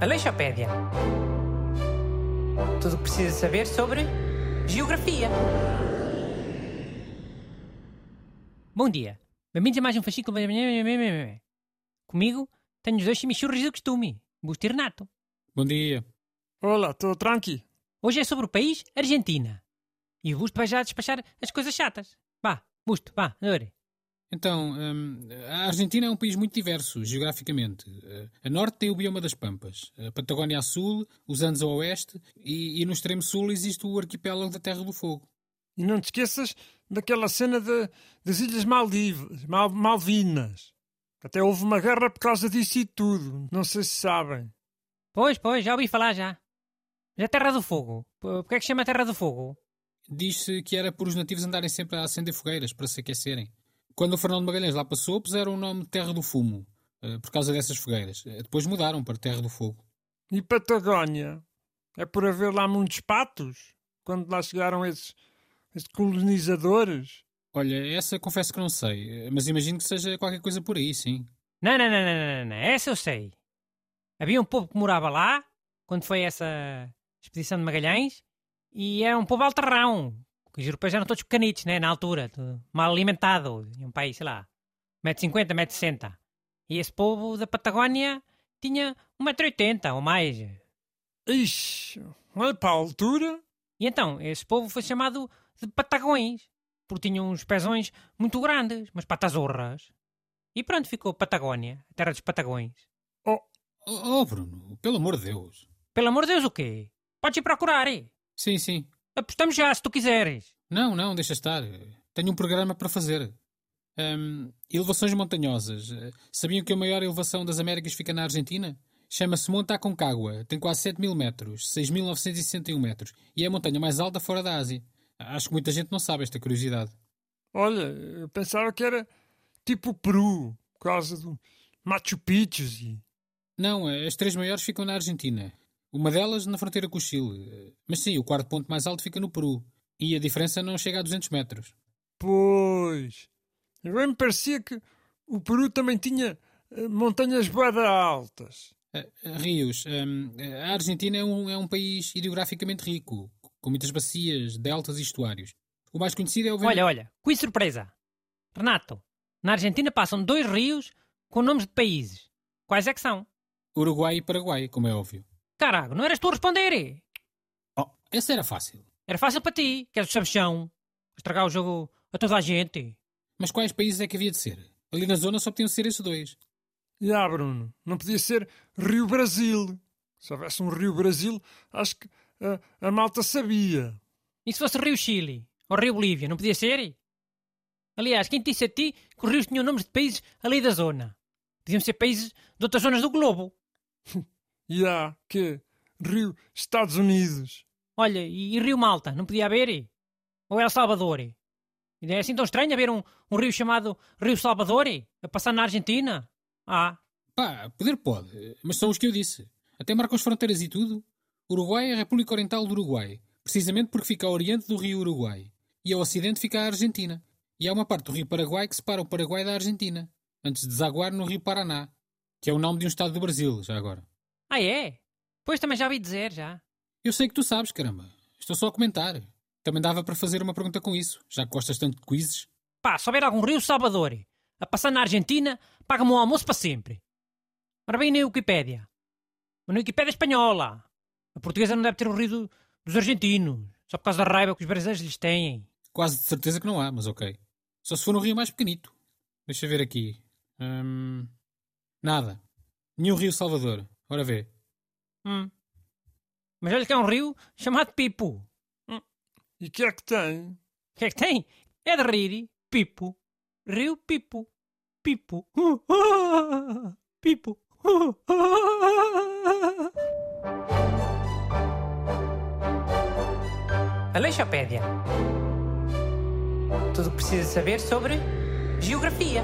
Aleixopédia. Tudo o que precisa saber sobre geografia. Bom dia. Bem-vindos a mais um fascículo. Comigo tenho os dois chimichurros do costume, Busto e Renato. Bom dia. Olá, estou tranqui. Hoje é sobre o país Argentina. E o Busto vai já despachar as coisas chatas. Vá, Busto, vá, ore. Então, hum, a Argentina é um país muito diverso, geograficamente. Uh, a norte tem o bioma das Pampas, a Patagónia a sul, os Andes a oeste e, e no extremo sul existe o arquipélago da Terra do Fogo. E não te esqueças daquela cena de, das Ilhas Maldivas, Mal, Malvinas. Até houve uma guerra por causa disso e tudo. Não sei se sabem. Pois, pois, já ouvi falar já. Já é Terra do Fogo. Por que é que se chama Terra do Fogo? Diz-se que era por os nativos andarem sempre a acender fogueiras para se aquecerem. Quando o Fernando Magalhães lá passou, puseram o nome Terra do Fumo, uh, por causa dessas fogueiras. Uh, depois mudaram para Terra do Fogo. E Patagónia? É por haver lá muitos patos? Quando lá chegaram esses, esses colonizadores? Olha, essa confesso que não sei, mas imagino que seja qualquer coisa por aí, sim. Não, não, não, não, não, não. essa eu sei. Havia um povo que morava lá, quando foi essa expedição de Magalhães, e era um povo altarrão, os europeus eram todos pequenitos, né? Na altura, mal alimentado. Um país, sei lá, 1,50m, 1,60m. E esse povo da Patagónia tinha 1,80m ou mais. Ixi, olha para a altura. E então, esse povo foi chamado de Patagões, porque tinham uns pezões muito grandes, umas patazorras. E pronto, ficou Patagónia, a terra dos Patagões. Oh, oh, oh Bruno, pelo amor de Deus. Pelo amor de Deus o quê? Podes ir procurar, hein? Sim, sim. Apostamos já, se tu quiseres. Não, não, deixa estar. Tenho um programa para fazer. Um, elevações montanhosas. Sabiam que a maior elevação das Américas fica na Argentina? Chama-se Monte Aconcagua. Tem quase 7 mil metros, 6.961 metros. E é a montanha mais alta fora da Ásia. Acho que muita gente não sabe esta curiosidade. Olha, eu pensava que era tipo o Peru, por causa do Machu Picchu. E... Não, as três maiores ficam na Argentina. Uma delas na fronteira com o Chile. Mas sim, o quarto ponto mais alto fica no Peru. E a diferença não chega a 200 metros. Pois. Bem me parecia que o Peru também tinha uh, montanhas boeda altas. Uh, rios. Um, a Argentina é um, é um país ideograficamente rico, com muitas bacias, deltas e estuários. O mais conhecido é o... Olha, olha, que surpresa! Renato, na Argentina passam dois rios com nomes de países. Quais é que são? Uruguai e Paraguai, como é óbvio. Caraca, não eras tu a responder? Oh, essa era fácil. Era fácil para ti, que és o sabichão. Estragar o jogo a toda a gente. Mas quais países é que havia de ser? Ali na zona só podiam ser esses dois. Já, yeah, Bruno, não podia ser Rio Brasil. Se houvesse um Rio Brasil, acho que a, a malta sabia. E se fosse Rio Chile? Ou Rio Bolívia, não podia ser? Aliás, quem te disse a ti que os rios tinham nomes de países ali da zona? Podiam ser países de outras zonas do globo. E há que Rio Estados Unidos. Olha, e, Rio Malta, não podia haver? Ou El Salvador? E é assim tão estranho haver um, um rio chamado Rio Salvador a passar na Argentina? Ah. Pá, poder pode, mas são os que eu disse. Até marcam as fronteiras e tudo. Uruguai é a República Oriental do Uruguai, precisamente porque fica ao oriente do rio Uruguai. E ao ocidente fica a Argentina. E há uma parte do rio Paraguai que separa o Paraguai da Argentina, antes de desaguar no rio Paraná, que é o nome de um estado do Brasil, já agora. Ah, é? Pois também já ouvi dizer, já. Eu sei que tu sabes, caramba. Estou só a comentar. Também dava para fazer uma pergunta com isso, já que gostas tanto de quizzes. Pá, se houver algum Rio Salvador a passar na Argentina, paga-me um almoço para sempre. Ora bem na Wikipédia. Mas na Wikipédia espanhola. A portuguesa não deve ter o rio dos argentinos, só por causa da raiva que os brasileiros lhes têm. Quase de certeza que não há, mas ok. Só se for um rio mais pequenito. Deixa ver aqui. Hum... Nada. Nenhum Rio Salvador. Ora vê. Hum. Mas olha que é um rio chamado Pipo. Hum. E que é que tem? O que é que tem? É de rir. Pipo. Rio Pipo. Pipo. Pipo. Aleixopédia. Tudo o que precisa saber sobre geografia.